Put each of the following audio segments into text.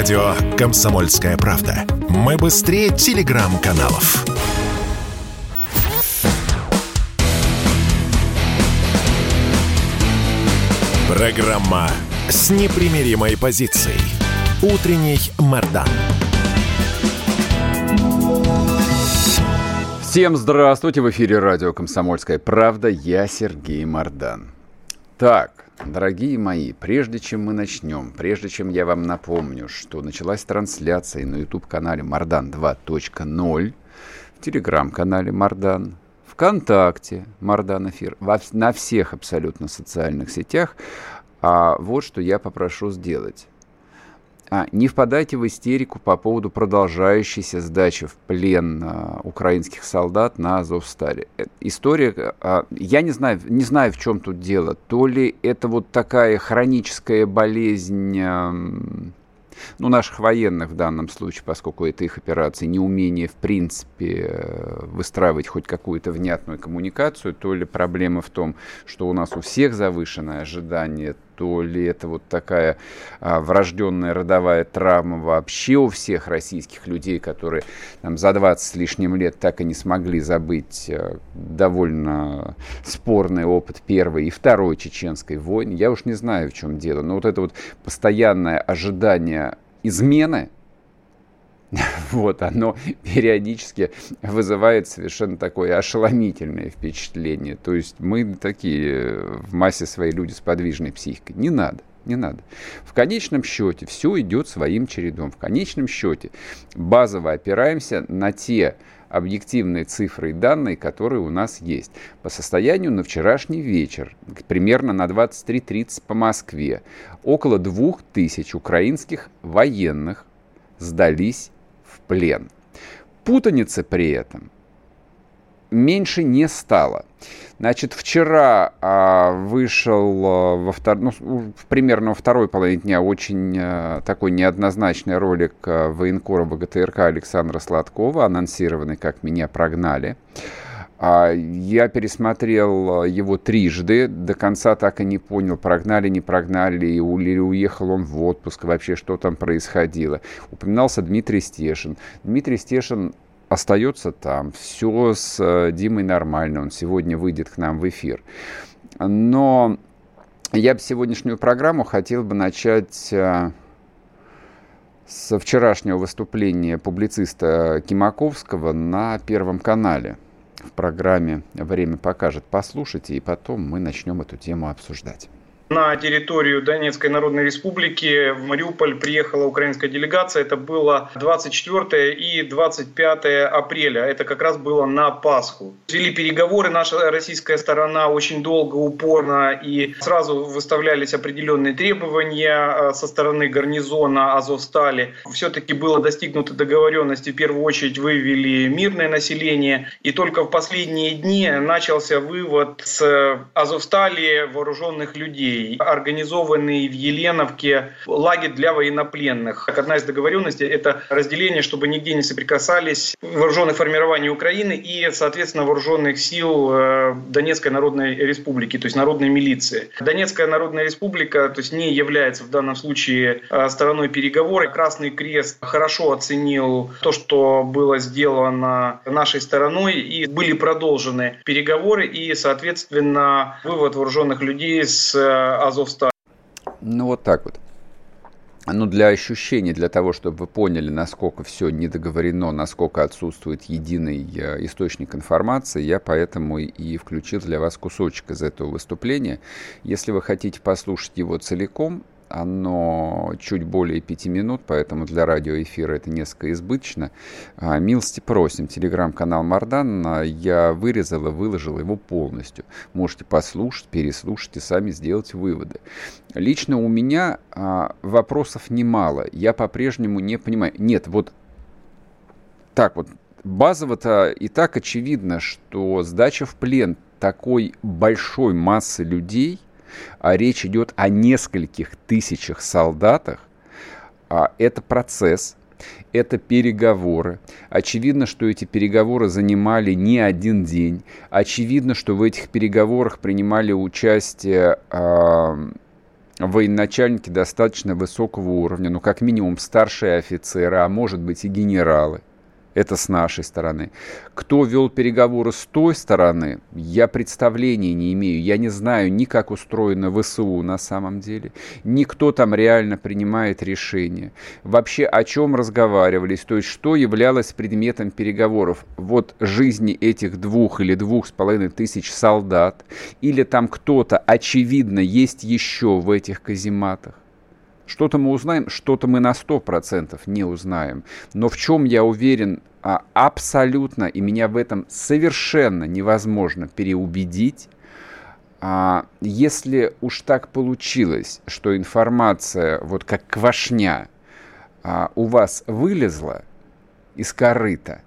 Радио «Комсомольская правда». Мы быстрее телеграм-каналов. Программа с непримиримой позицией. Утренний Мордан. Всем здравствуйте! В эфире радио «Комсомольская правда». Я Сергей Мордан. Так, дорогие мои, прежде чем мы начнем, прежде чем я вам напомню, что началась трансляция на YouTube-канале Мардан 2.0, в телеграм-канале Мардан, ВКонтакте Мардан Эфир, на всех абсолютно социальных сетях, а вот что я попрошу сделать. А, не впадайте в истерику по поводу продолжающейся сдачи в плен а, украинских солдат на Азовстале. Э, история, а, я не знаю, не знаю, в чем тут дело. То ли это вот такая хроническая болезнь а, ну, наших военных в данном случае, поскольку это их операции, неумение, в принципе, э, выстраивать хоть какую-то внятную коммуникацию, то ли проблема в том, что у нас у всех завышенное ожидание, то ли это вот такая а, врожденная родовая травма вообще у всех российских людей, которые там, за 20 с лишним лет так и не смогли забыть а, довольно спорный опыт Первой и Второй Чеченской войны. Я уж не знаю, в чем дело, но вот это вот постоянное ожидание измены, вот, оно периодически вызывает совершенно такое ошеломительное впечатление. То есть мы такие в массе своей люди с подвижной психикой. Не надо. Не надо. В конечном счете все идет своим чередом. В конечном счете базово опираемся на те объективные цифры и данные, которые у нас есть. По состоянию на вчерашний вечер, примерно на 23.30 по Москве, около 2000 украинских военных сдались плен. Путаницы при этом меньше не стало. Значит, вчера а, вышел а, во втор... ну, примерно во второй половине дня очень а, такой неоднозначный ролик а, военкора ВГТРК Александра Сладкова, анонсированный «Как меня прогнали». Я пересмотрел а, его трижды, до конца так и не понял, прогнали, не прогнали, или уехал он в отпуск, вообще что там происходило. Упоминался Дмитрий Стешин. Дмитрий Стешин остается там, все с а, Димой нормально, он сегодня выйдет к нам в эфир. Но я бы сегодняшнюю программу хотел бы начать со вчерашнего выступления публициста Кимаковского на Первом канале – в программе «Время покажет». Послушайте, и потом мы начнем эту тему обсуждать. На территорию Донецкой Народной Республики в Мариуполь приехала украинская делегация. Это было 24 и 25 апреля. Это как раз было на Пасху. Вели переговоры. Наша российская сторона очень долго, упорно и сразу выставлялись определенные требования э, со стороны гарнизона Азовстали. Все-таки было достигнуто договоренности. В первую очередь вывели мирное население. И только в последние дни начался вывод с Азовстали вооруженных людей организованный в Еленовке лагерь для военнопленных. Одна из договоренностей – это разделение, чтобы нигде не соприкасались вооруженные формирования Украины и, соответственно, вооруженных сил э, Донецкой Народной Республики, то есть народной милиции. Донецкая Народная Республика то есть не является в данном случае э, стороной переговоров. Красный Крест хорошо оценил то, что было сделано нашей стороной, и были продолжены переговоры, и, соответственно, вывод вооруженных людей с э, Азовсталь. Ну, вот так вот. Ну, для ощущения, для того, чтобы вы поняли, насколько все недоговорено, насколько отсутствует единый э, источник информации, я поэтому и включил для вас кусочек из этого выступления. Если вы хотите послушать его целиком, оно чуть более пяти минут, поэтому для радиоэфира это несколько избыточно. А, милости просим, телеграм-канал Мардан, я вырезал и выложил его полностью. Можете послушать, переслушать и сами сделать выводы. Лично у меня а, вопросов немало. Я по-прежнему не понимаю. Нет, вот так вот, базово-то и так очевидно, что сдача в плен такой большой массы людей – а речь идет о нескольких тысячах солдатах, а это процесс, это переговоры. Очевидно, что эти переговоры занимали не один день. Очевидно, что в этих переговорах принимали участие э, военачальники достаточно высокого уровня, ну, как минимум старшие офицеры, а может быть и генералы. Это с нашей стороны. Кто вел переговоры с той стороны, я представления не имею. Я не знаю ни как устроено ВСУ на самом деле, ни кто там реально принимает решения. Вообще о чем разговаривались, то есть что являлось предметом переговоров. Вот жизни этих двух или двух с половиной тысяч солдат, или там кто-то, очевидно, есть еще в этих казематах. Что-то мы узнаем, что-то мы на 100% не узнаем. Но в чем я уверен а, абсолютно, и меня в этом совершенно невозможно переубедить, а, если уж так получилось, что информация, вот как квашня, а, у вас вылезла из корыта,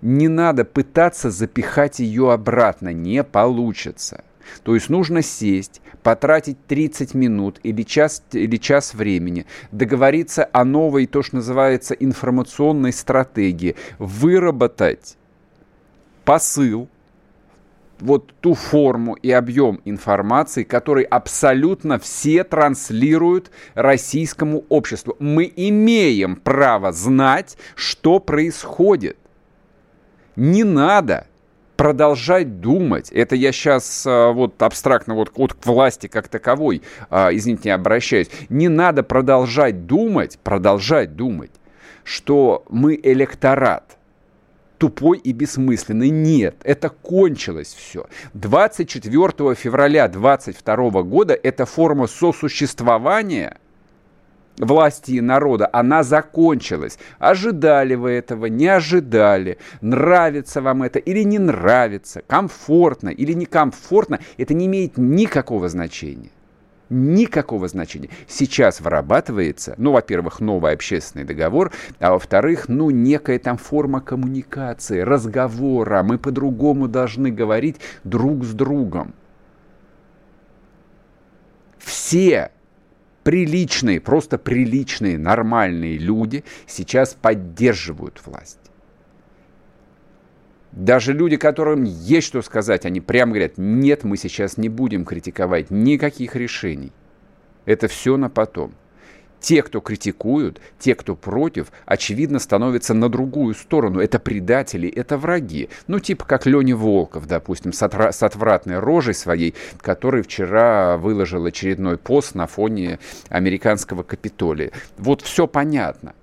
не надо пытаться запихать ее обратно, не получится. То есть нужно сесть, потратить 30 минут или час, или час времени, договориться о новой, то, что называется, информационной стратегии, выработать посыл, вот ту форму и объем информации, который абсолютно все транслируют российскому обществу. Мы имеем право знать, что происходит. Не надо продолжать думать, это я сейчас а, вот абстрактно вот, вот к власти как таковой, а, извините, не обращаюсь, не надо продолжать думать, продолжать думать, что мы электорат, тупой и бессмысленный. Нет, это кончилось все. 24 февраля 22 года эта форма сосуществования – власти и народа, она закончилась. Ожидали вы этого, не ожидали, нравится вам это или не нравится, комфортно или некомфортно, это не имеет никакого значения. Никакого значения. Сейчас вырабатывается, ну, во-первых, новый общественный договор, а во-вторых, ну, некая там форма коммуникации, разговора. Мы по-другому должны говорить друг с другом. Все приличные, просто приличные, нормальные люди сейчас поддерживают власть. Даже люди, которым есть что сказать, они прямо говорят, нет, мы сейчас не будем критиковать никаких решений. Это все на потом. Те, кто критикуют, те, кто против, очевидно, становятся на другую сторону. Это предатели, это враги. Ну, типа как Леня Волков, допустим, с, отра- с отвратной рожей своей, который вчера выложил очередной пост на фоне американского Капитолия. Вот все понятно.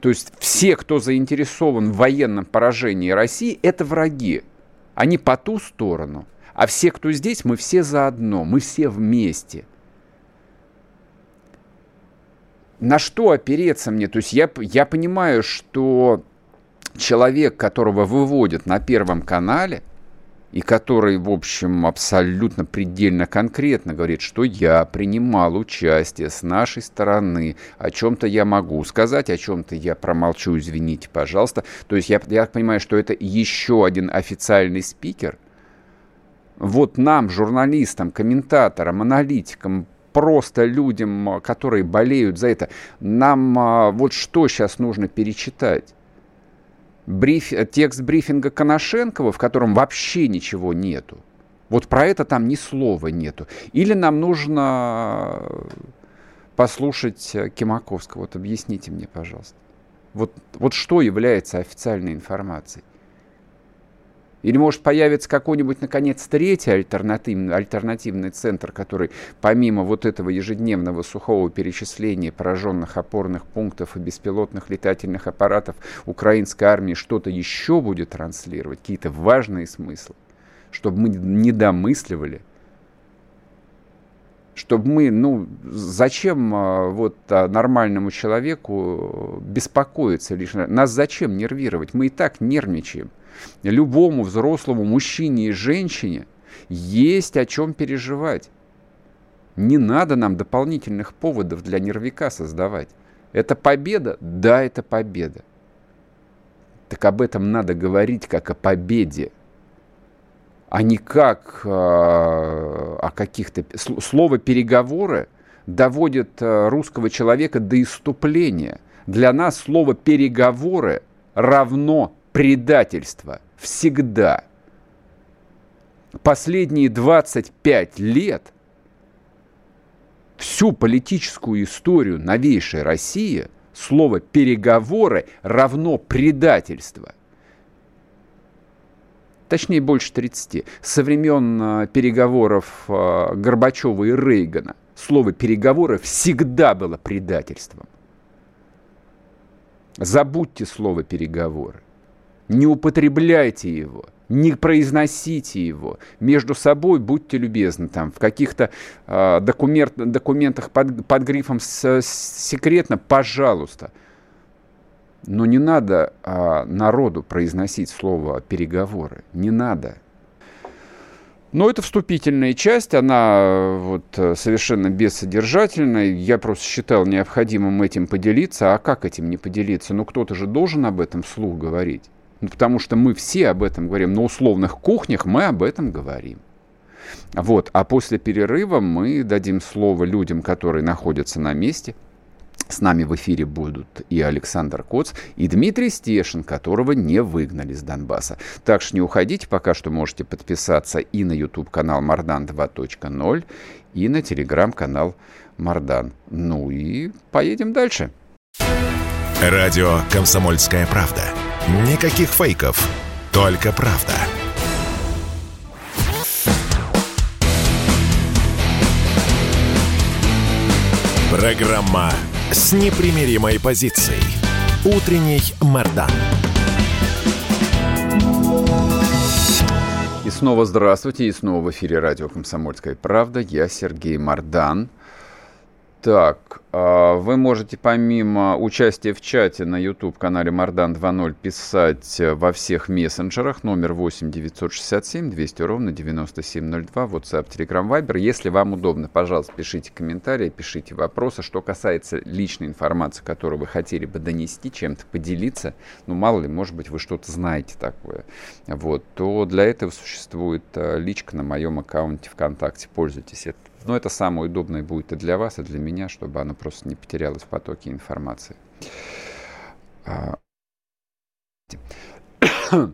То есть все, кто заинтересован в военном поражении России, это враги. Они по ту сторону. А все, кто здесь, мы все заодно, мы все вместе – на что опереться мне? То есть я, я понимаю, что человек, которого выводят на Первом канале, и который, в общем, абсолютно предельно конкретно говорит, что я принимал участие с нашей стороны, о чем-то я могу сказать, о чем-то я промолчу, извините, пожалуйста. То есть я, я понимаю, что это еще один официальный спикер. Вот нам, журналистам, комментаторам, аналитикам, просто людям, которые болеют за это, нам а, вот что сейчас нужно перечитать? Бриф, текст брифинга Коношенкова, в котором вообще ничего нету. Вот про это там ни слова нету. Или нам нужно послушать Кимаковского. Вот объясните мне, пожалуйста. Вот, вот что является официальной информацией? Или может появится какой-нибудь, наконец, третий альтернативный, альтернативный центр, который помимо вот этого ежедневного сухого перечисления пораженных опорных пунктов и беспилотных летательных аппаратов украинской армии что-то еще будет транслировать, какие-то важные смыслы, чтобы мы не домысливали, чтобы мы, ну, зачем а, вот а, нормальному человеку беспокоиться лишь, нас зачем нервировать, мы и так нервничаем любому взрослому мужчине и женщине есть о чем переживать. Не надо нам дополнительных поводов для нервика создавать. Это победа? Да, это победа. Так об этом надо говорить как о победе, а не как э, о каких-то... Слово «переговоры» доводит э, русского человека до иступления. Для нас слово «переговоры» равно предательство всегда. Последние 25 лет всю политическую историю новейшей России слово «переговоры» равно предательство. Точнее, больше 30. Со времен а, переговоров а, Горбачева и Рейгана слово «переговоры» всегда было предательством. Забудьте слово «переговоры». Не употребляйте его – не произносите его. Между собой будьте любезны, там, в каких-то э, документ, документах под, под грифом с, с, секретно, пожалуйста. Но не надо э, народу произносить слово переговоры. Не надо. Но это вступительная часть, она вот совершенно бессодержательная. Я просто считал необходимым этим поделиться. А как этим не поделиться? Ну, кто-то же должен об этом вслух говорить. Ну, потому что мы все об этом говорим. На условных кухнях мы об этом говорим. Вот. А после перерыва мы дадим слово людям, которые находятся на месте. С нами в эфире будут и Александр Коц, и Дмитрий Стешин, которого не выгнали с Донбасса. Так что не уходите, пока что можете подписаться и на YouTube-канал Мардан 2.0, и на телеграм-канал Мардан. Ну и поедем дальше. Радио «Комсомольская правда». Никаких фейков, только правда. Программа с непримиримой позицией. Утренний Мордан. И снова здравствуйте, и снова в эфире радио «Комсомольская правда». Я Сергей Мордан. Так, а, вы можете помимо участия в чате на YouTube-канале Мардан 2.0 писать э, во всех мессенджерах. Номер 8 967 200 ровно 9702. WhatsApp, Telegram, Viber. Если вам удобно, пожалуйста, пишите комментарии, пишите вопросы. Что касается личной информации, которую вы хотели бы донести, чем-то поделиться, ну, мало ли, может быть, вы что-то знаете такое, вот, то для этого существует э, личка на моем аккаунте ВКонтакте. Пользуйтесь. Это но это самое удобное будет и для вас, и для меня, чтобы оно просто не потерялось в потоке информации. А,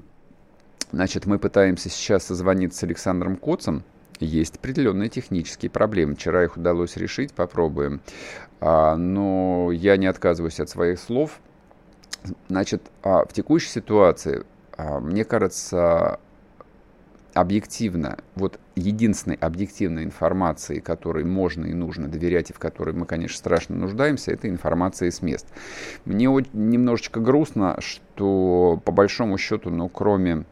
значит, мы пытаемся сейчас созвониться с Александром Коцем. Есть определенные технические проблемы. Вчера их удалось решить, попробуем. А, но я не отказываюсь от своих слов. Значит, а, в текущей ситуации, мне кажется, объективно, вот единственной объективной информации, которой можно и нужно доверять, и в которой мы, конечно, страшно нуждаемся, это информация с мест. Мне немножечко грустно, что по большому счету, ну, кроме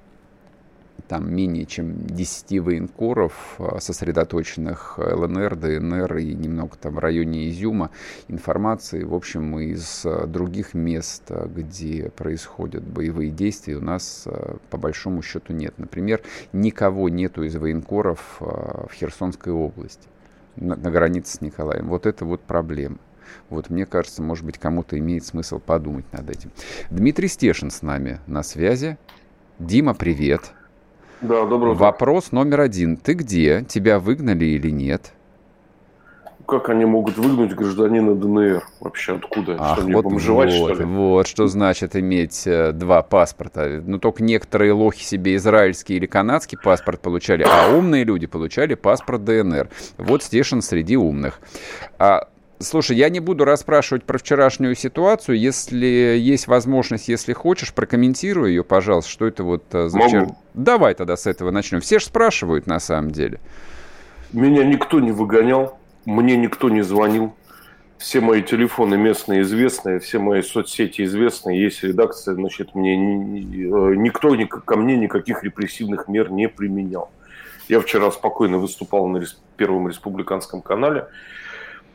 там менее чем 10 военкоров, а, сосредоточенных ЛНР, ДНР и немного там в районе Изюма, информации, в общем, из а, других мест, где происходят боевые действия, у нас по большому счету нет. Например, никого нету из военкоров в Херсонской области, на, на границе с Николаем. Вот это вот проблема. Вот мне кажется, может быть, кому-то имеет смысл подумать над этим. Дмитрий Стешин с нами на связи. Дима, привет. Да, добрый Вопрос номер один. Ты где? Тебя выгнали или нет? Как они могут выгнать гражданина ДНР? Вообще откуда? Ах, что, вот, бомжевать, вот, что ли? Вот, что значит иметь э, два паспорта. Ну, только некоторые лохи себе израильский или канадский паспорт получали, а умные люди получали паспорт ДНР. Вот Стешин среди умных. А Слушай, я не буду расспрашивать про вчерашнюю ситуацию. Если есть возможность, если хочешь, прокомментируй ее, пожалуйста, что это вот э, за вчера. Давай тогда с этого начнем. Все же спрашивают на самом деле. Меня никто не выгонял, мне никто не звонил. Все мои телефоны местные известные, все мои соцсети известные, есть редакция, значит, мне э, никто ко мне никаких репрессивных мер не применял. Я вчера спокойно выступал на Первом республиканском канале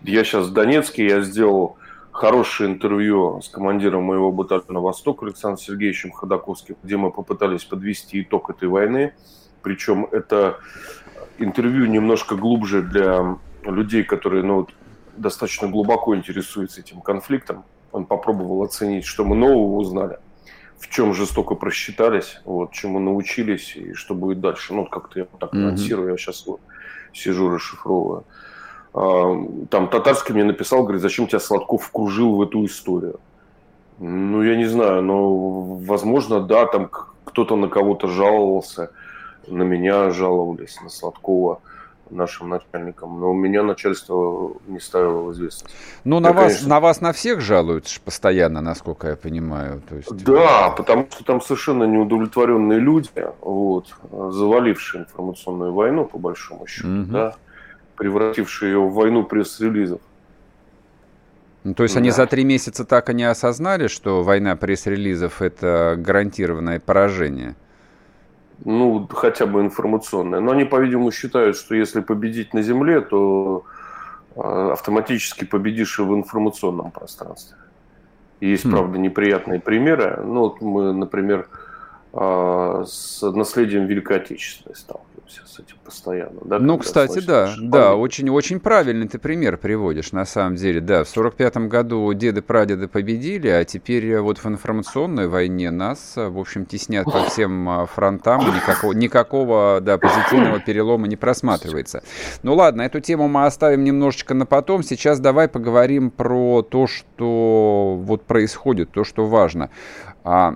я сейчас в Донецке, я сделал хорошее интервью с командиром моего батальона «Восток» Александром Сергеевичем Ходаковским, где мы попытались подвести итог этой войны. Причем это интервью немножко глубже для людей, которые ну, достаточно глубоко интересуются этим конфликтом. Он попробовал оценить, что мы нового узнали, в чем жестоко просчитались, вот, чему научились и что будет дальше. Ну, как-то я так анонсирую, mm-hmm. я сейчас вот сижу, расшифровываю. А, там татарский мне написал, говорит, зачем тебя Сладков вкружил в эту историю. Ну, я не знаю, но, возможно, да, там кто-то на кого-то жаловался, на меня жаловались, на Сладкова. нашим начальникам, но у меня начальство не ставило в известность. Ну, на, вас, конечно... на вас на всех жалуются постоянно, насколько я понимаю. То есть... Да, потому что там совершенно неудовлетворенные люди, вот, завалившие информационную войну, по большому счету, угу. да, превратившие ее в войну пресс-релизов. Ну, то есть да. они за три месяца так и не осознали, что война пресс-релизов – это гарантированное поражение? ну, хотя бы информационное. Но они, по-видимому, считают, что если победить на Земле, то а, автоматически победишь и в информационном пространстве. есть, хм. правда, неприятные примеры. Ну, вот мы, например, а, с наследием Великой Отечественной сталкиваемся с этим постоянно. Да, ну, кстати, да, да, очень, очень правильный ты пример приводишь, на самом деле. Да, в сорок пятом году деды-прадеды победили, а теперь вот в информационной войне нас, в общем, теснят по всем а, фронтам, никакого, никакого да, позитивного перелома не просматривается. Ну ладно, эту тему мы оставим немножечко на потом. Сейчас давай поговорим про то, что вот происходит, то, что важно. А,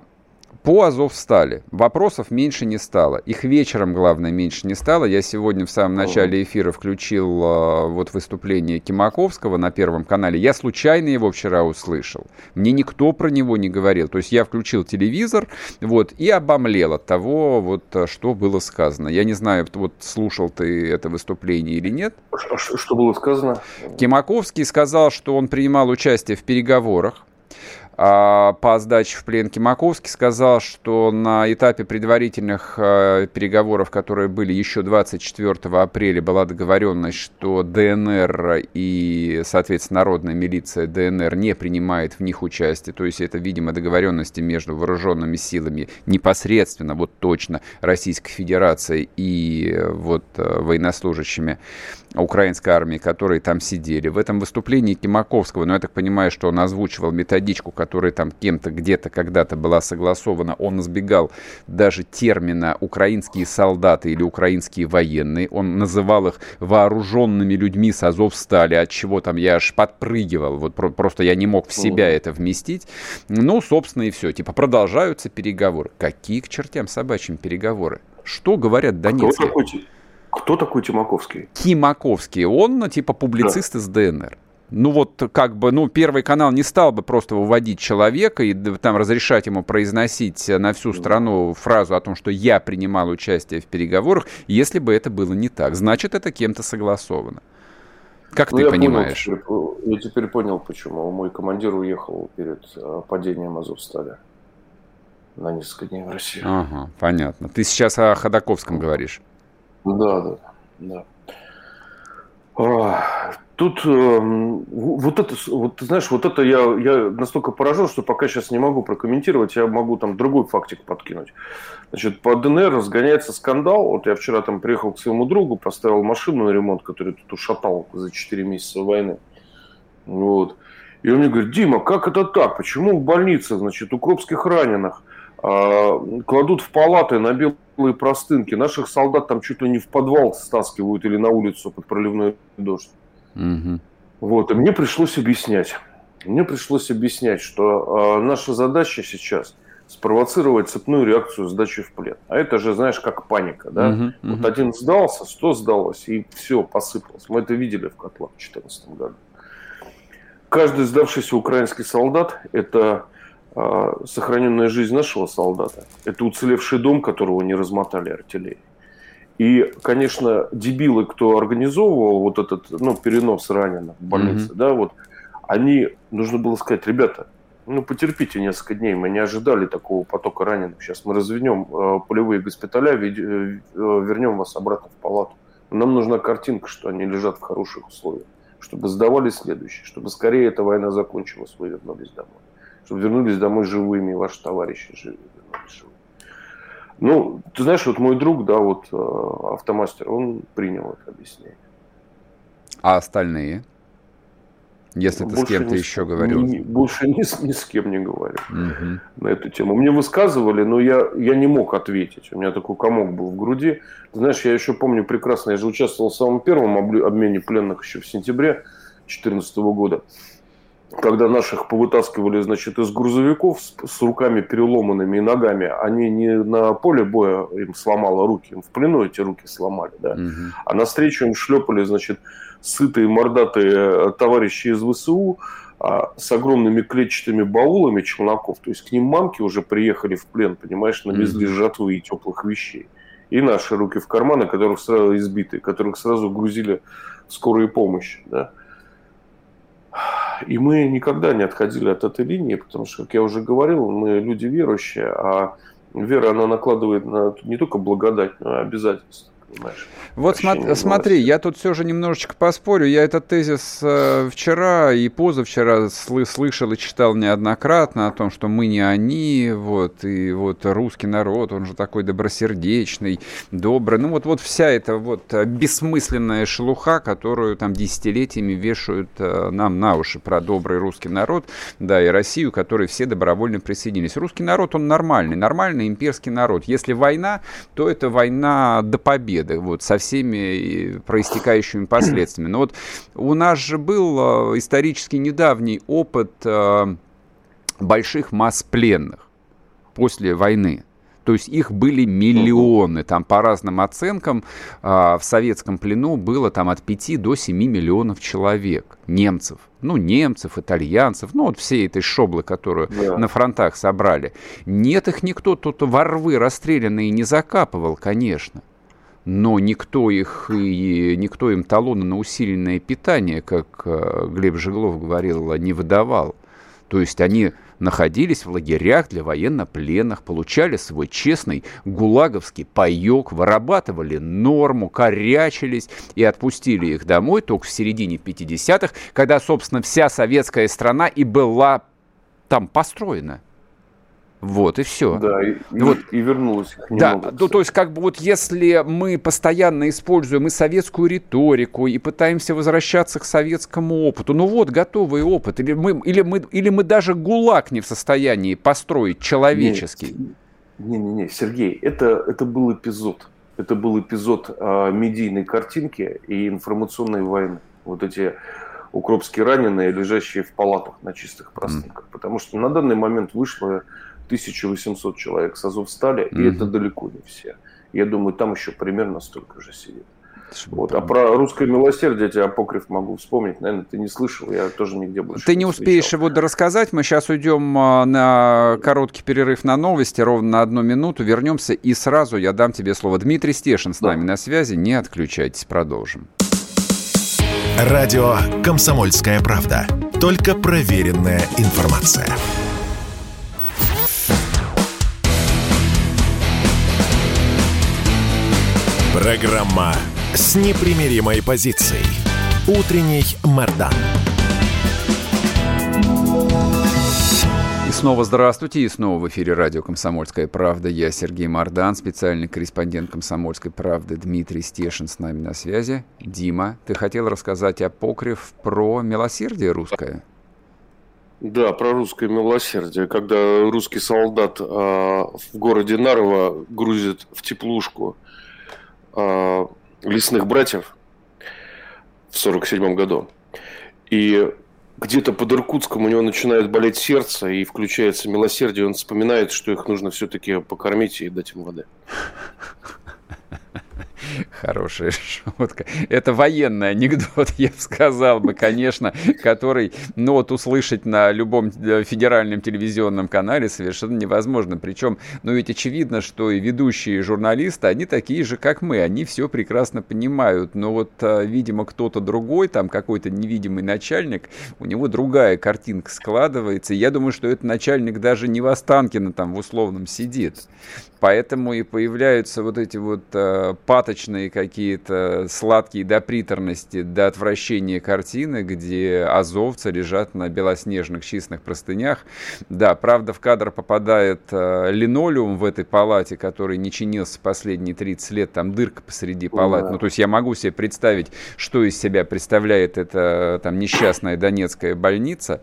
по Азовстали вопросов меньше не стало. Их вечером, главное, меньше не стало. Я сегодня в самом начале эфира включил э, вот выступление Кимаковского на Первом канале. Я случайно его вчера услышал. Мне никто про него не говорил. То есть я включил телевизор вот, и обомлел от того, вот, что было сказано. Я не знаю, вот слушал ты это выступление или нет. Что было сказано? Кимаковский сказал, что он принимал участие в переговорах а, по сдаче в плен Кимаковский сказал, что на этапе предварительных а, переговоров, которые были еще 24 апреля, была договоренность, что ДНР и, соответственно, народная милиция ДНР не принимает в них участие. То есть это, видимо, договоренности между вооруженными силами непосредственно, вот точно, Российской Федерации и вот военнослужащими украинской армии, которые там сидели. В этом выступлении Кимаковского, ну, я так понимаю, что он озвучивал методичку, которая там кем-то где-то когда-то была согласована, он избегал даже термина «украинские солдаты» или «украинские военные». Он называл их вооруженными людьми с Азов стали, от чего там я аж подпрыгивал. Вот просто я не мог в себя это вместить. Ну, собственно, и все. Типа продолжаются переговоры. Какие к чертям собачьим переговоры? Что говорят донецкие? Кто такой Тимаковский? Тимаковский. Он, ну, типа, публицист да. из ДНР. Ну вот как бы, ну Первый канал не стал бы просто выводить человека и там разрешать ему произносить на всю страну фразу о том, что я принимал участие в переговорах, если бы это было не так. Значит, это кем-то согласовано. Как ну, ты я понимаешь? Понял, теперь, я теперь понял, почему. Мой командир уехал перед э, падением Азовстали на несколько дней в Россию. Ага, понятно. Ты сейчас о Ходаковском говоришь. Да, да, да. А, тут э, вот это, вот ты знаешь, вот это я, я настолько поражен, что пока сейчас не могу прокомментировать, я могу там другой фактик подкинуть. Значит, по ДНР разгоняется скандал. Вот я вчера там приехал к своему другу, поставил машину на ремонт, который тут ушатал за 4 месяца войны. Вот. И он мне говорит, Дима, как это так? Почему в больнице, значит, укропских раненых кладут в палаты на белые простынки. Наших солдат там чуть ли не в подвал стаскивают или на улицу под проливной дождь. Угу. Вот, и мне пришлось объяснять. Мне пришлось объяснять, что э, наша задача сейчас спровоцировать цепную реакцию сдачи в плен. А это же, знаешь, как паника, да? Угу, угу. Вот один сдался, сто сдалось, и все, посыпалось. Мы это видели в котлах в 2014 году. Каждый сдавшийся украинский солдат – это а, сохраненная жизнь нашего солдата. Это уцелевший дом, которого не размотали артиллерией. И, конечно, дебилы, кто организовывал вот этот ну, перенос раненых в больнице, mm-hmm. да, вот, они, нужно было сказать, ребята, ну, потерпите несколько дней, мы не ожидали такого потока раненых. Сейчас мы разведем э, полевые госпиталя, ведь, э, э, вернем вас обратно в палату. Нам нужна картинка, что они лежат в хороших условиях, чтобы сдавали следующие, чтобы скорее эта война закончилась, вы вернулись домой чтобы вернулись домой живыми, ваши товарищи вернулись живыми. Ну, ты знаешь, вот мой друг, да, вот э, автомастер, он принял это объяснение. А остальные? Если ты с кем-то еще говорил. Не, больше ни, ни с кем не говорил угу. на эту тему. Мне высказывали, но я, я не мог ответить. У меня такой комок был в груди. Ты знаешь, я еще помню прекрасно, я же участвовал в самом первом обмене пленных еще в сентябре 2014 года. Когда наших повытаскивали, значит, из грузовиков с, с руками переломанными и ногами, они не на поле боя им сломало руки, им в плену эти руки сломали, да, угу. а навстречу им шлепали, значит, сытые мордатые э, товарищи из ВСУ а, с огромными клетчатыми баулами челноков, то есть к ним мамки уже приехали в плен, понимаешь, навезли угу. жатвы и теплых вещей. И наши руки в карманы, которых сразу избиты, которых сразу грузили в скорую помощь, да. И мы никогда не отходили от этой линии, потому что, как я уже говорил, мы люди верующие, а вера, она накладывает на не только благодать, но и обязательства понимаешь. Вот смо- смотри, я тут все же немножечко поспорю. Я этот тезис э, вчера и позавчера сл- слышал и читал неоднократно о том, что мы не они, вот, и вот русский народ, он же такой добросердечный, добрый. Ну вот, вот вся эта вот бессмысленная шелуха, которую там десятилетиями вешают э, нам на уши про добрый русский народ, да, и Россию, которой все добровольно присоединились. Русский народ, он нормальный, нормальный имперский народ. Если война, то это война до победы победы, вот, со всеми проистекающими последствиями. Но вот у нас же был э, исторически недавний опыт э, больших масс пленных после войны. То есть их были миллионы. Там по разным оценкам в советском плену было там от 5 до 7 миллионов человек, немцев. Ну, немцев, итальянцев, ну, вот все этой шоблы, которую да. на фронтах собрали. Нет их никто тут ворвы расстрелянные не закапывал, конечно но никто их и никто им талоны на усиленное питание, как э, Глеб Жеглов говорил, не выдавал. То есть они находились в лагерях для военнопленных, получали свой честный гулаговский паек, вырабатывали норму, корячились и отпустили их домой только в середине 50-х, когда, собственно, вся советская страна и была там построена. Вот, и все. Да, и, вот. и вернулось их немного. Да, ну, то есть, как бы вот если мы постоянно используем и советскую риторику, и пытаемся возвращаться к советскому опыту, ну вот, готовый опыт, или мы, или мы, или мы даже ГУЛАГ не в состоянии построить человеческий. Не-не-не, Сергей, это, это был эпизод. Это был эпизод а, медийной картинки и информационной войны. Вот эти укропские раненые, лежащие в палатах на чистых простынках. Mm. Потому что на данный момент вышло 1800 человек с Азовстали, mm-hmm. и это далеко не все. Я думаю, там еще примерно столько же сидит. Вот. А про русское милосердие я тебе апокриф могу вспомнить. Наверное, ты не слышал, я тоже нигде больше Ты не, не успеешь его рассказать. Мы сейчас уйдем а, на короткий перерыв на новости, ровно на одну минуту. Вернемся и сразу я дам тебе слово. Дмитрий Стешин с да. нами на связи. Не отключайтесь, продолжим. Радио «Комсомольская правда». Только проверенная информация. Программа с непримиримой позицией. Утренний Мордан. И снова здравствуйте, и снова в эфире радио «Комсомольская правда». Я Сергей Мордан, специальный корреспондент «Комсомольской правды» Дмитрий Стешин с нами на связи. Дима, ты хотел рассказать о покрив про милосердие русское? Да, про русское милосердие. Когда русский солдат э, в городе Нарова грузит в теплушку – э, лесных братьев в 1947 году. И где-то под Иркутском у него начинает болеть сердце и включается милосердие, он вспоминает, что их нужно все-таки покормить и дать им воды. Хорошая шутка. Это военный анекдот, я бы сказал бы, конечно, который, ну вот услышать на любом э, федеральном телевизионном канале совершенно невозможно. Причем, ну ведь очевидно, что и ведущие журналисты, они такие же, как мы, они все прекрасно понимают. Но вот, э, видимо, кто-то другой, там какой-то невидимый начальник, у него другая картинка складывается. я думаю, что этот начальник даже не в Останкино там в условном сидит. Поэтому и появляются вот эти вот э, паточные какие-то сладкие до приторности, до отвращения картины, где азовцы лежат на белоснежных чистых простынях. Да, правда, в кадр попадает э, линолеум в этой палате, который не чинился последние 30 лет, там дырка посреди палаты. Да. Ну, то есть я могу себе представить, что из себя представляет эта там несчастная донецкая больница.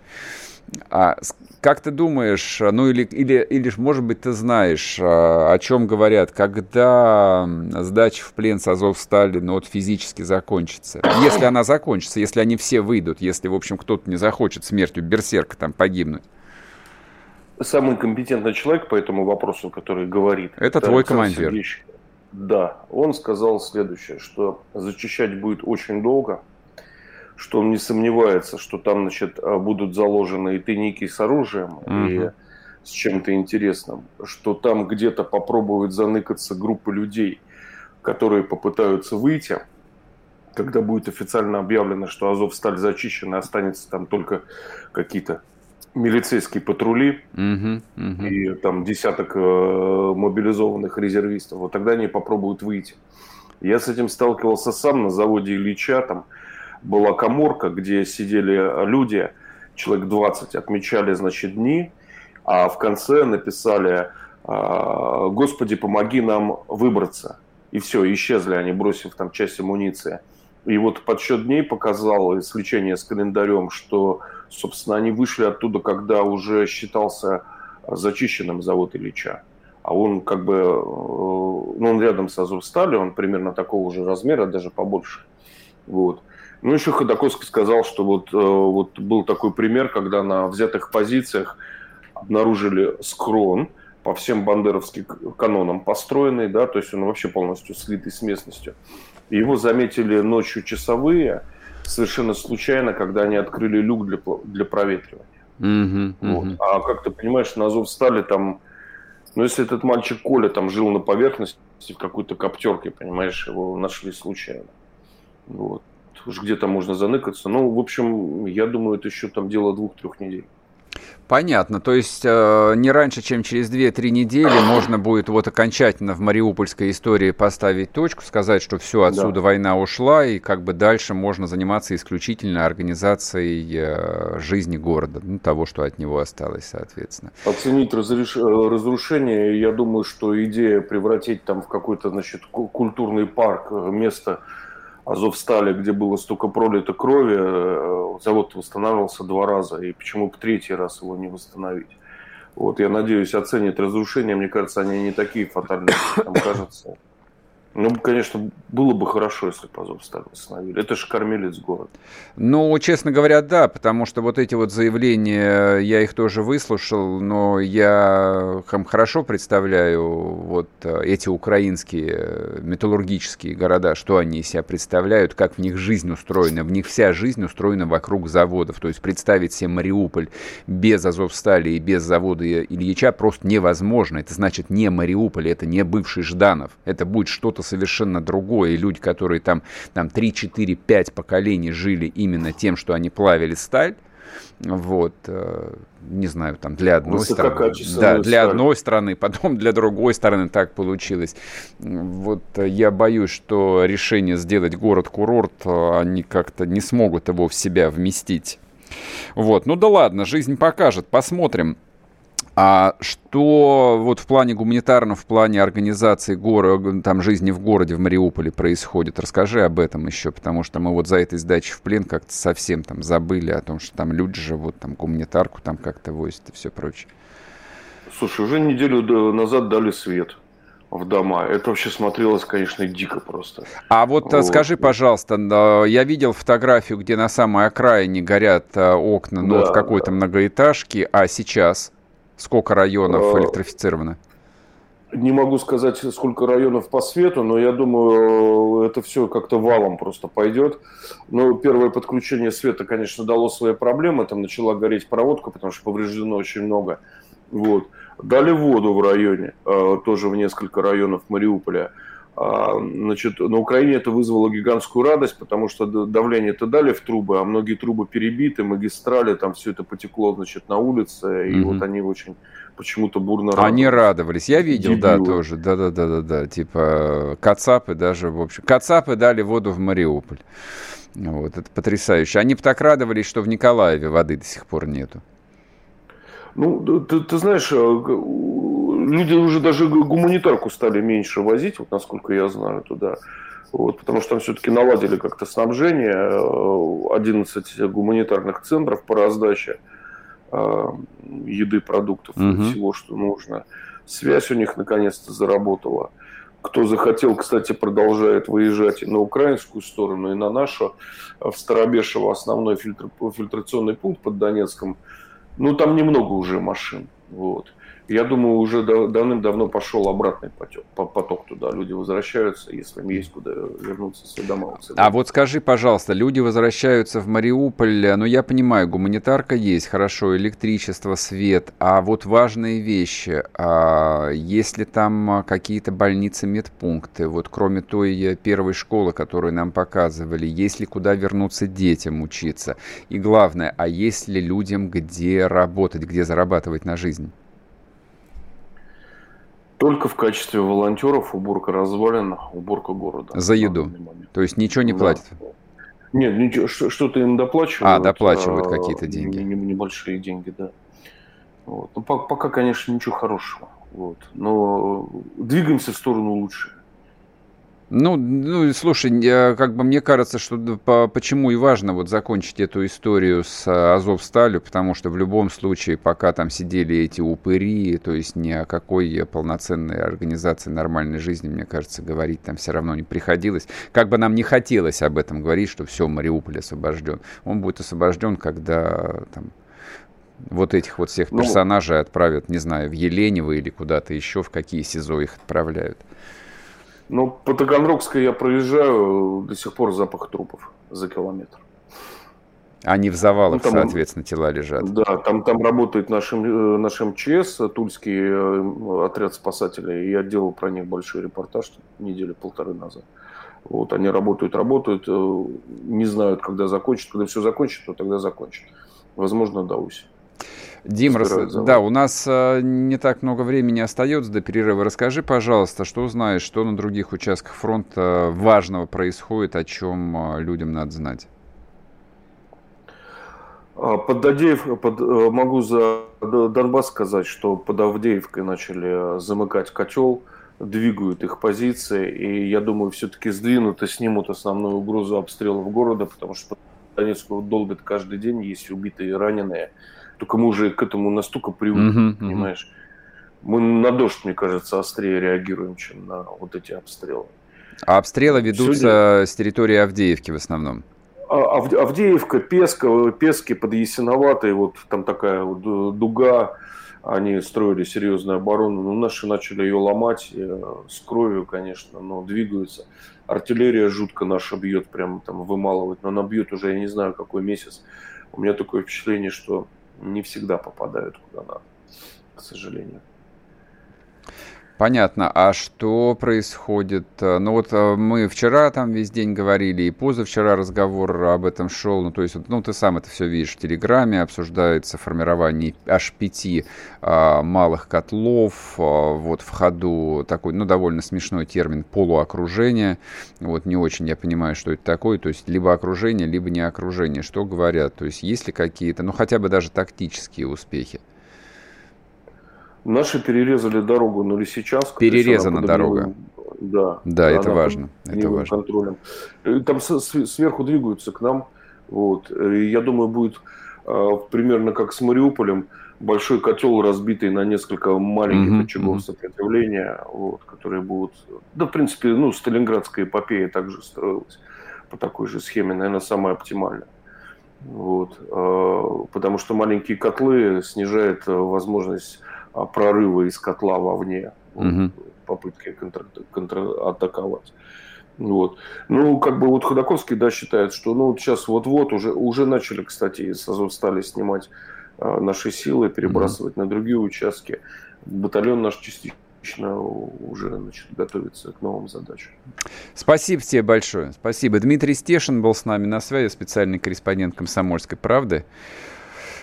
А Как ты думаешь, ну или, или, или может быть, ты знаешь, а, о чем говорят, когда сдача в плен с Азовстали, ну вот физически закончится? Если она закончится, если они все выйдут, если, в общем, кто-то не захочет смертью берсерка там погибнуть. Самый компетентный человек по этому вопросу, который говорит. Это твой командир. Сергеевич, да, он сказал следующее, что зачищать будет очень долго, что он не сомневается, что там, значит, будут заложены и тайники с оружием, угу. и с чем-то интересным, что там где-то попробуют заныкаться группы людей, которые попытаются выйти, когда будет официально объявлено, что Азов сталь зачищена, останется там только какие-то милицейские патрули угу, угу. и там десяток э, мобилизованных резервистов, вот тогда они попробуют выйти. Я с этим сталкивался сам на заводе Ильича, там была коморка, где сидели люди, человек 20, отмечали, значит, дни, а в конце написали «А, «Господи, помоги нам выбраться». И все, исчезли они, бросив там часть амуниции. И вот подсчет дней показал, сличение с календарем, что Собственно, они вышли оттуда, когда уже считался зачищенным завод Ильича. А он как бы, э, ну, он рядом с Азовсталью, он примерно такого же размера, даже побольше. Вот. Ну, еще Ходоковский сказал, что вот, э, вот был такой пример, когда на взятых позициях обнаружили скрон по всем бандеровским канонам построенный, да, то есть он вообще полностью слитый с местностью. Его заметили ночью часовые – совершенно случайно, когда они открыли люк для, для проветривания. Mm-hmm, Вот. А как ты понимаешь, на Азов стали там, ну если этот мальчик Коля там жил на поверхности в какой-то коптерке, понимаешь, его нашли случайно. Вот. Уж где-то можно заныкаться. Ну, в общем, я думаю, это еще там дело двух-трех недель. Понятно. То есть э, не раньше, чем через 2-3 недели можно будет вот окончательно в мариупольской истории поставить точку, сказать, что все, отсюда да. война ушла, и как бы дальше можно заниматься исключительно организацией э, жизни города, ну, того, что от него осталось, соответственно. Оценить разреш... Э, разрушение, я думаю, что идея превратить там в какой-то, значит, культурный парк, э, место Азовстали, где было столько пролито крови, э, завод восстанавливался два раза, и почему бы третий раз его не восстановить? Вот, я надеюсь, оценят разрушения, мне кажется, они не такие фатальные, как нам кажется. Ну, конечно, было бы хорошо, если бы Азовсталь восстановили. Это же кормилец город. Ну, честно говоря, да, потому что вот эти вот заявления, я их тоже выслушал, но я хорошо представляю вот э, эти украинские э, металлургические города, что они из себя представляют, как в них жизнь устроена. В них вся жизнь устроена вокруг заводов. То есть представить себе Мариуполь без Азовстали и без завода Ильича просто невозможно. Это значит не Мариуполь, это не бывший Жданов. Это будет что-то совершенно другое. И люди, которые там, там 3, 4, 5 поколений жили именно тем, что они плавили сталь, вот, э, не знаю, там для одной страны, да, для сталь. одной страны, потом для другой страны так получилось. Вот я боюсь, что решение сделать город-курорт, э, они как-то не смогут его в себя вместить. Вот, ну да ладно, жизнь покажет, посмотрим. А что вот в плане гуманитарном, в плане организации города, там жизни в городе, в Мариуполе происходит? Расскажи об этом еще, потому что мы вот за этой сдачей в плен как-то совсем там забыли о том, что там люди живут, там гуманитарку там как-то возят и все прочее. Слушай, уже неделю назад дали свет в дома. Это вообще смотрелось, конечно, дико просто. А вот, э, вот. скажи, пожалуйста, я видел фотографию, где на самой окраине горят э, окна, ну, да, в какой-то да. многоэтажке, а сейчас? Сколько районов а, электрифицировано? Не могу сказать, сколько районов по свету, но я думаю, это все как-то валом просто пойдет. Но первое подключение света, конечно, дало свои проблемы. Там начала гореть проводка, потому что повреждено очень много. Вот. Дали воду в районе, а, тоже в несколько районов Мариуполя. А, значит, на Украине это вызвало гигантскую радость, потому что давление-то дали в трубы, а многие трубы перебиты, магистрали, там все это потекло, значит, на улице, и mm вот они очень почему-то бурно радовались. Они радовались, я видел, Дебилы. да, тоже, да-да-да-да-да, типа Кацапы даже, в общем, Кацапы дали воду в Мариуполь. Вот, это потрясающе. Они бы так радовались, что в Николаеве воды до сих пор нету. Ну, ты, ты знаешь, э, люди уже даже гуманитарку стали меньше возить, вот насколько я знаю, туда. Вот, потому что там все-таки наладили как-то снабжение, 11 э, гуманитарных центров по раздаче. еды, продуктов угу. всего, что нужно. Связь у них наконец-то заработала. Кто захотел, кстати, продолжает выезжать и на украинскую сторону, и на нашу. В Старобешево основной фильтр, фильтрационный пункт под Донецком. Ну, там немного уже машин. Вот я думаю, уже давным-давно пошел обратный поток, поток туда. Люди возвращаются, если им есть куда вернуться с дома. А вот скажи, пожалуйста, люди возвращаются в Мариуполь, ну я понимаю, гуманитарка есть, хорошо, электричество, свет, а вот важные вещи, а есть ли там какие-то больницы, медпункты, вот кроме той первой школы, которую нам показывали, есть ли куда вернуться детям учиться? И главное, а есть ли людям где работать, где зарабатывать на жизнь? Только в качестве волонтеров уборка развалин, уборка города. За еду. То есть ничего не да. платят? Нет, ничего, что-то им доплачивают. А, доплачивают а, какие-то деньги. Небольшие деньги, да. Вот. Ну, пока, конечно, ничего хорошего. Вот. Но двигаемся в сторону лучше. Ну, ну, слушай, как бы мне кажется, что по, почему и важно вот закончить эту историю с а, Азовсталью, потому что в любом случае, пока там сидели эти упыри, то есть ни о какой полноценной организации нормальной жизни, мне кажется, говорить там все равно не приходилось. Как бы нам не хотелось об этом говорить, что все, Мариуполь освобожден. Он будет освобожден, когда там, вот этих вот всех ну, персонажей отправят, не знаю, в Еленево или куда-то еще, в какие СИЗО их отправляют. Ну, по Таганрогской я проезжаю, до сих пор запах трупов за километр. Они в завалах, ну, там, соответственно, тела лежат. Да, там, там работает наш, э, наш МЧС, Тульский э, отряд спасателей. Я делал про них большой репортаж недели полторы назад. Вот они работают, работают, э, не знают, когда закончат. Когда все закончат, то тогда закончат. Возможно, до осени. Дим, рас... да, у нас а, не так много времени остается до перерыва. Расскажи, пожалуйста, что знаешь, что на других участках фронта важного происходит, о чем а, людям надо знать? А, под Авдеев, под, э, могу за Донбасс сказать, что под Авдеевкой начали замыкать котел, двигают их позиции, и я думаю, все-таки сдвинут и снимут основную угрозу обстрелов города, потому что Донецку долбят каждый день, есть убитые и раненые. Только мы уже к этому настолько привыкли, uh-huh, понимаешь? Мы на дождь, мне кажется, острее реагируем, чем на вот эти обстрелы. А обстрелы ведутся Сегодня... с территории Авдеевки в основном? А, Авдеевка, Песка, Пески под Ясиноватой, вот там такая вот дуга, они строили серьезную оборону, но наши начали ее ломать э, с кровью, конечно, но двигаются. Артиллерия жутко наша бьет, прям там вымалывает, но она бьет уже, я не знаю, какой месяц. У меня такое впечатление, что не всегда попадают куда надо, к сожалению. Понятно. А что происходит? Ну вот э, мы вчера там весь день говорили, и позавчера разговор об этом шел. Ну то есть, ну ты сам это все видишь в Телеграме, обсуждается формирование аж пяти а, малых котлов. А, вот в ходу такой, ну довольно смешной термин полуокружение. Вот не очень я понимаю, что это такое. То есть либо окружение, либо не окружение. Что говорят? То есть есть ли какие-то, ну хотя бы даже тактические успехи? Наши перерезали дорогу на Лисичанск. Перерезана дорога. Да. Да, это важно. Это важно. Контролем. Там сверху двигаются к нам. Вот. И я думаю, будет а, примерно как с Мариуполем большой котел, разбитый на несколько маленьких mm-hmm, очагов mm-hmm. сопротивления, вот, которые будут... Да, в принципе, ну, Сталинградская эпопея также строилась по такой же схеме, наверное, самая оптимальная. Вот, а, потому что маленькие котлы снижают а, возможность прорыва из котла вовне, угу. попытки контр, контратаковать. Вот. Ну, как бы вот Ходаковский, да, считает, что ну, вот сейчас вот-вот уже, уже начали, кстати, из Азовстали снимать а, наши силы, перебрасывать mm на другие участки. Батальон наш частично уже значит, готовится к новым задачам. Спасибо тебе большое. Спасибо. Дмитрий Стешин был с нами на связи, специальный корреспондент «Комсомольской правды».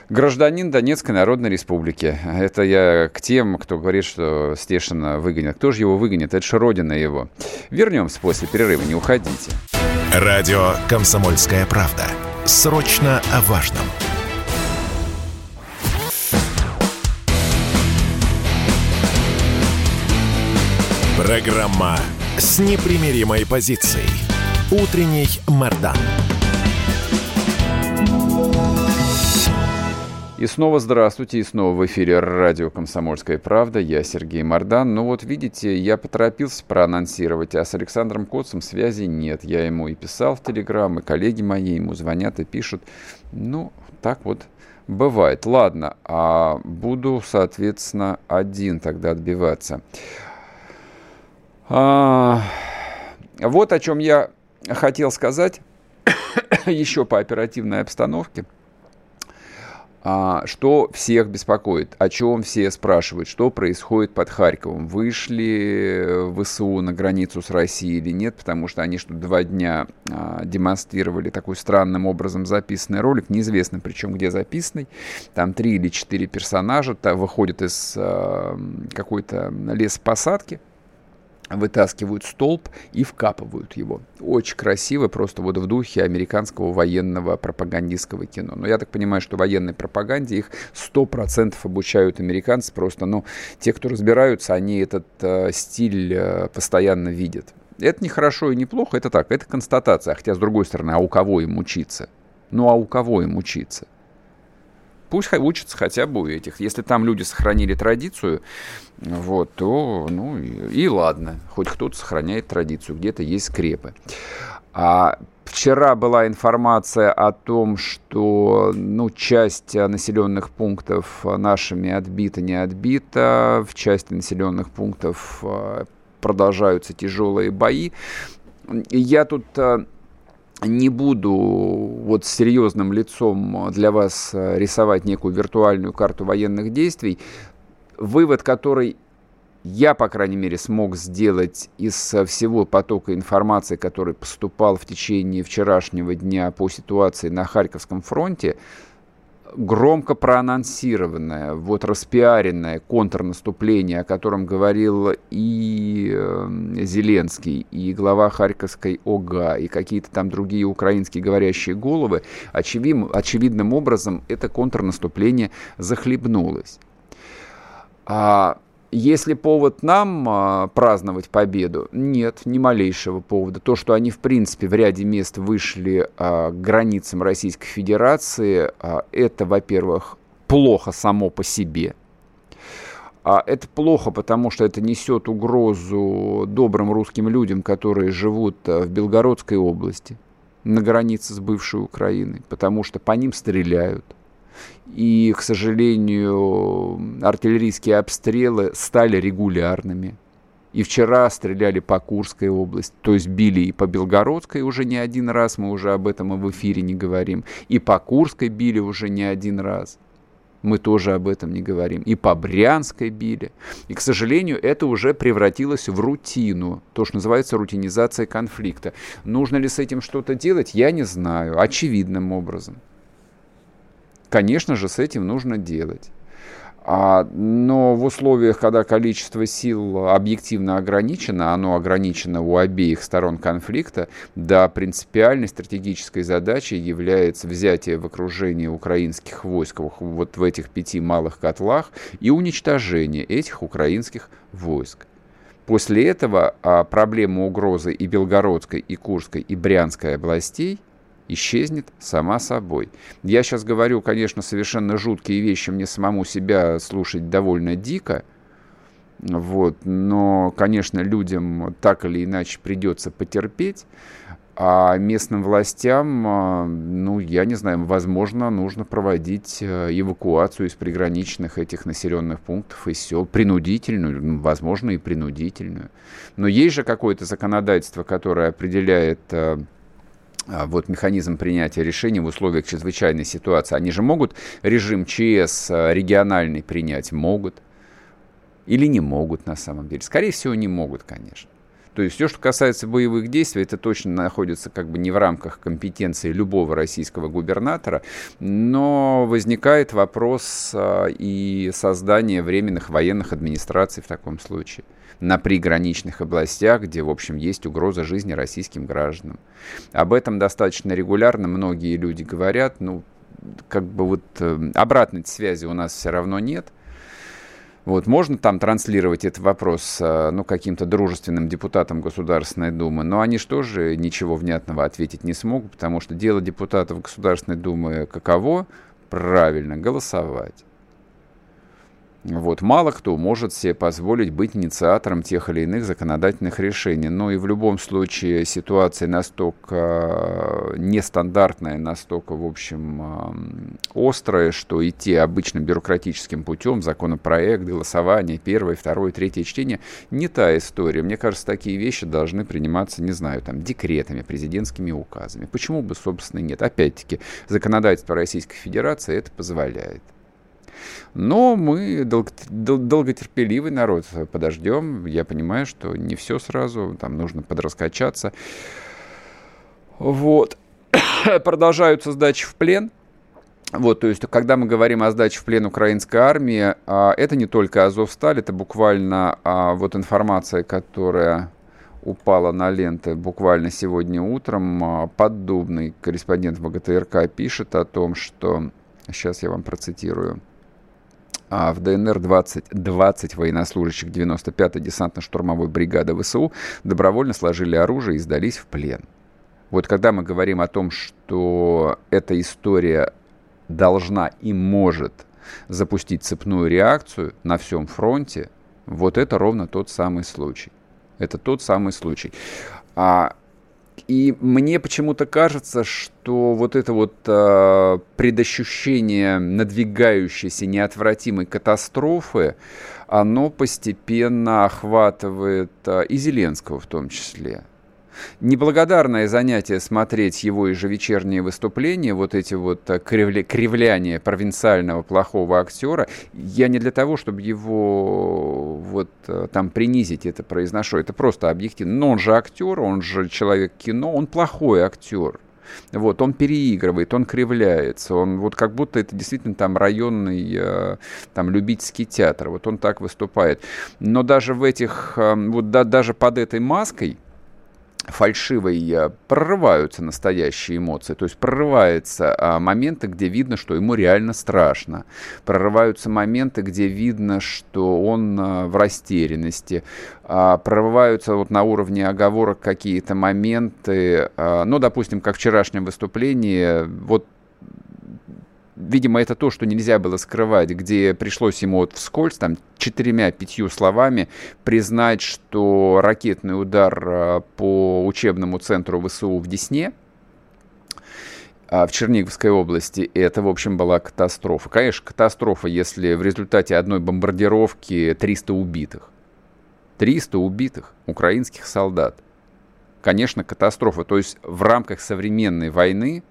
Гражданин Донецкой Народной Республики. Это я к тем, кто говорит, что Стешина выгонят. Кто же его выгонит? Это же родина его. Вернемся после перерыва, не уходите. Радио «Комсомольская правда». Срочно о важном. Программа с непримиримой позицией. Утренний Мордан. И снова здравствуйте, и снова в эфире радио «Комсомольская правда». Я Сергей Мордан. Ну вот видите, я поторопился проанонсировать, а с Александром Коцем связи нет. Я ему и писал в Телеграм, и коллеги мои ему звонят и пишут. Ну, так вот бывает. Ладно, а буду, соответственно, один тогда отбиваться. А, вот о чем я хотел сказать еще по оперативной обстановке. А, что всех беспокоит, о чем все спрашивают, что происходит под Харьковом. Вышли ВСУ на границу с Россией или нет, потому что они что два дня а, демонстрировали такой странным образом записанный ролик, неизвестно причем где записанный. Там три или четыре персонажа выходят из а, какой-то лесопосадки, вытаскивают столб и вкапывают его. Очень красиво, просто вот в духе американского военного пропагандистского кино. Но я так понимаю, что военной пропаганде их 100% обучают американцы. Просто, ну, те, кто разбираются, они этот э, стиль э, постоянно видят. Это не хорошо и не плохо, это так, это констатация. Хотя, с другой стороны, а у кого им учиться? Ну, а у кого им учиться? Пусть учатся хотя бы у этих. Если там люди сохранили традицию, вот, то, ну, и, и ладно. Хоть кто-то сохраняет традицию, где-то есть скрепы. А Вчера была информация о том, что ну, часть населенных пунктов нашими отбита, не отбита. В части населенных пунктов а, продолжаются тяжелые бои. Я тут а, не буду вот серьезным лицом для вас э, рисовать некую виртуальную карту военных действий. Вывод, который я, по крайней мере, смог сделать из всего потока информации, который поступал в течение вчерашнего дня по ситуации на Харьковском фронте, громко проанонсированное, вот распиаренное контрнаступление, о котором говорил и э, Зеленский, и глава Харьковской ОГА, и какие-то там другие украинские говорящие головы, очевидным, очевидным образом это контрнаступление захлебнулось. А если повод нам а, праздновать победу, нет, ни малейшего повода. То, что они, в принципе, в ряде мест вышли а, к границам Российской Федерации, а, это, во-первых, плохо само по себе. А это плохо, потому что это несет угрозу добрым русским людям, которые живут а, в Белгородской области, на границе с бывшей Украиной, потому что по ним стреляют – и, к сожалению, артиллерийские обстрелы стали регулярными. И вчера стреляли по Курской области, то есть били и по Белгородской уже не один раз, мы уже об этом и в эфире не говорим, и по Курской били уже не один раз. Мы тоже об этом не говорим. И по Брянской били. И, к сожалению, это уже превратилось в рутину. То, что называется рутинизация конфликта. Нужно ли с этим что-то делать, я не знаю. Очевидным образом. Конечно же, с этим нужно делать. А, но в условиях, когда количество сил объективно ограничено, оно ограничено у обеих сторон конфликта, да, принципиальной стратегической задачей является взятие в окружение украинских войск вот в этих пяти малых котлах и уничтожение этих украинских войск. После этого а, проблема угрозы и Белгородской, и Курской, и Брянской областей – исчезнет сама собой. Я сейчас говорю, конечно, совершенно жуткие вещи, мне самому себя слушать довольно дико, вот, но, конечно, людям так или иначе придется потерпеть, а местным властям, а, ну, я не знаю, возможно, нужно проводить э, эвакуацию из приграничных этих населенных пунктов и сел, принудительную, ну, возможно, и принудительную. Но есть же какое-то законодательство, которое определяет э, вот механизм принятия решений в условиях чрезвычайной ситуации. Они же могут режим ЧС а, региональный принять? Могут. Или не могут на самом деле? Скорее всего, не могут, конечно. То есть все, что касается боевых действий, это точно находится как бы не в рамках компетенции любого российского губернатора, но возникает вопрос а, и создания временных военных администраций в таком случае на приграничных областях, где, в общем, есть угроза жизни российским гражданам. Об этом достаточно регулярно многие люди говорят, ну, как бы вот э, обратной связи у нас все равно нет. Вот, можно там транслировать этот вопрос э, ну, каким-то дружественным депутатам Государственной Думы, но они же ничего внятного ответить не смогут, потому что дело депутатов Государственной Думы каково? Правильно, голосовать. Вот. Мало кто может себе позволить быть инициатором тех или иных законодательных решений. Но и в любом случае ситуация настолько э, нестандартная, настолько, в общем, острая, что идти обычным бюрократическим путем, законопроект, голосование, первое, второе, третье чтение, не та история. Мне кажется, такие вещи должны приниматься, не знаю, там, декретами, президентскими указами. Почему бы, собственно, нет? Опять-таки, законодательство Российской Федерации это позволяет. Но мы долго, дол, долготерпеливый народ, подождем. Я понимаю, что не все сразу, там нужно подраскачаться. Вот. Продолжаются сдачи в плен. Вот, то есть, когда мы говорим о сдаче в плен украинской армии, а, это не только Азовсталь, это буквально а, вот информация, которая упала на ленты буквально сегодня утром. А, поддубный корреспондент ВГТРК пишет о том, что... Сейчас я вам процитирую а в ДНР 20, 20 военнослужащих 95-й десантно-штурмовой бригады ВСУ добровольно сложили оружие и сдались в плен. Вот когда мы говорим о том, что эта история должна и может запустить цепную реакцию на всем фронте, вот это ровно тот самый случай. Это тот самый случай. А и мне почему-то кажется, что вот это вот э, предощущение надвигающейся неотвратимой катастрофы, оно постепенно охватывает э, и Зеленского в том числе. Неблагодарное занятие смотреть его ежевечерние выступления, вот эти вот э, кривля, кривляния провинциального плохого актера. Я не для того, чтобы его вот э, там принизить это произношу, это просто объективно. Но он же актер, он же человек кино, он плохой актер. Вот, он переигрывает, он кривляется, он вот как будто это действительно там районный, э, там любительский театр, вот он так выступает. Но даже в этих, вот да, даже под этой маской, фальшивой э, прорываются настоящие эмоции, то есть прорываются а, моменты, где видно, что ему реально страшно, прорываются моменты, где видно, что он а, в растерянности, а, прорываются вот на уровне оговорок какие-то моменты, а, ну, допустим, как в вчерашнем выступлении, вот видимо, это то, что нельзя было скрывать, где пришлось ему вот вскользь, там, четырьмя-пятью словами признать, что ракетный удар а, по учебному центру ВСУ в Десне, а, в Черниговской области, это, в общем, была катастрофа. Конечно, катастрофа, если в результате одной бомбардировки 300 убитых. 300 убитых украинских солдат. Конечно, катастрофа. То есть в рамках современной войны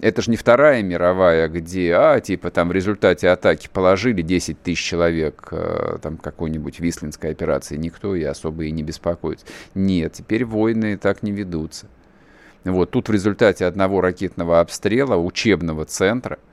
это же не Вторая мировая, где, а, типа, там в результате атаки положили 10 тысяч человек, э, там, какой-нибудь Вислинской операции, никто и особо и не беспокоится. Нет, теперь войны так не ведутся. Вот тут в результате одного ракетного обстрела учебного центра –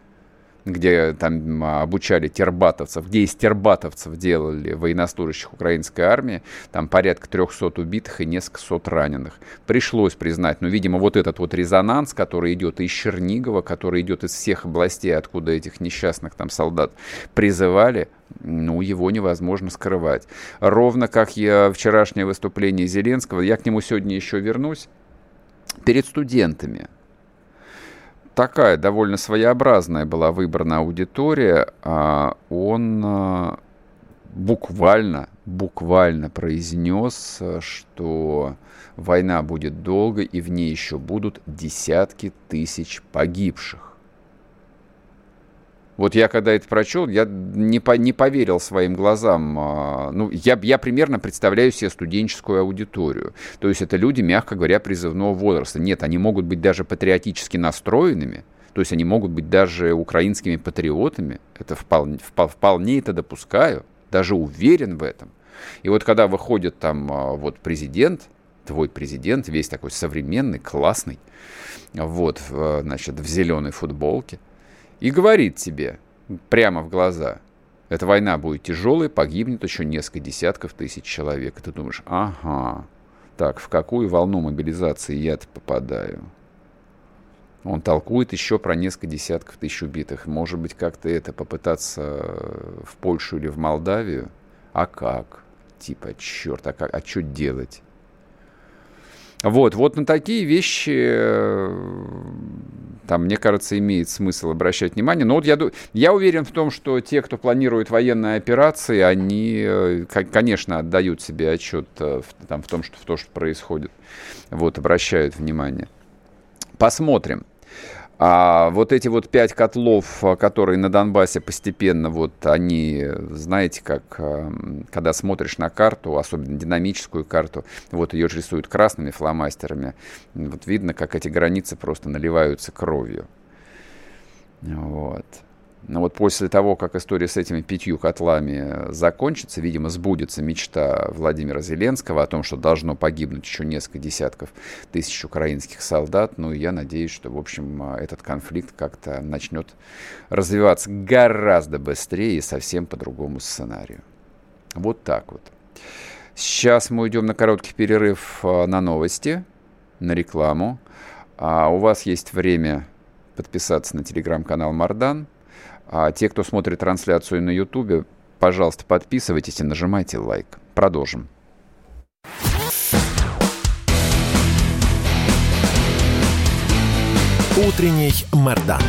где там обучали тербатовцев, где из тербатовцев делали военнослужащих украинской армии, там порядка 300 убитых и несколько сот раненых. Пришлось признать, но, видимо, вот этот вот резонанс, который идет из Чернигова, который идет из всех областей, откуда этих несчастных там солдат призывали, ну, его невозможно скрывать. Ровно как я вчерашнее выступление Зеленского, я к нему сегодня еще вернусь, перед студентами – такая довольно своеобразная была выбрана аудитория. А он а, буквально, буквально произнес, что война будет долго и в ней еще будут десятки тысяч погибших. Вот я когда это прочел, я не, по, не поверил своим глазам. А, ну, я, я примерно представляю себе студенческую аудиторию. То есть это люди, мягко говоря, призывного возраста. Нет, они могут быть даже патриотически настроенными, то есть они могут быть даже украинскими патриотами. Это вполне, вполне это допускаю, даже уверен в этом. И вот когда выходит там а, вот президент, твой президент, весь такой современный, классный, вот, значит, в зеленой футболке, и говорит тебе прямо в глаза, эта война будет тяжелой, погибнет еще несколько десятков тысяч человек. И ты думаешь, ага, так, в какую волну мобилизации я-то попадаю? Он толкует еще про несколько десятков тысяч убитых. Может быть, как-то это попытаться в Польшу или в Молдавию? А как? Типа, черт, а, как, а что делать? Вот, вот на такие вещи там, мне кажется, имеет смысл обращать внимание. Но вот я, я уверен в том, что те, кто планирует военные операции, они, э, конечно, отдают себе отчет э, в, там, в том, что, в то, что происходит. Вот, обращают внимание. Посмотрим. А вот эти вот пять котлов, а, которые на Донбассе постепенно, вот они, знаете, как а, когда смотришь на карту, особенно динамическую карту, вот ее же рисуют красными фломастерами, вот видно, как эти границы просто наливаются кровью. Вот. Но вот после того, как история с этими пятью котлами закончится, видимо, сбудется мечта Владимира Зеленского о том, что должно погибнуть еще несколько десятков тысяч украинских солдат. Ну, я надеюсь, что, в общем, этот конфликт как-то начнет развиваться гораздо быстрее и совсем по другому сценарию. Вот так вот. Сейчас мы уйдем на короткий перерыв а, на новости, на рекламу. А у вас есть время подписаться на телеграм-канал Мардан – а те, кто смотрит трансляцию на YouTube, пожалуйста, подписывайтесь и нажимайте лайк. Продолжим. Утренний Мордан.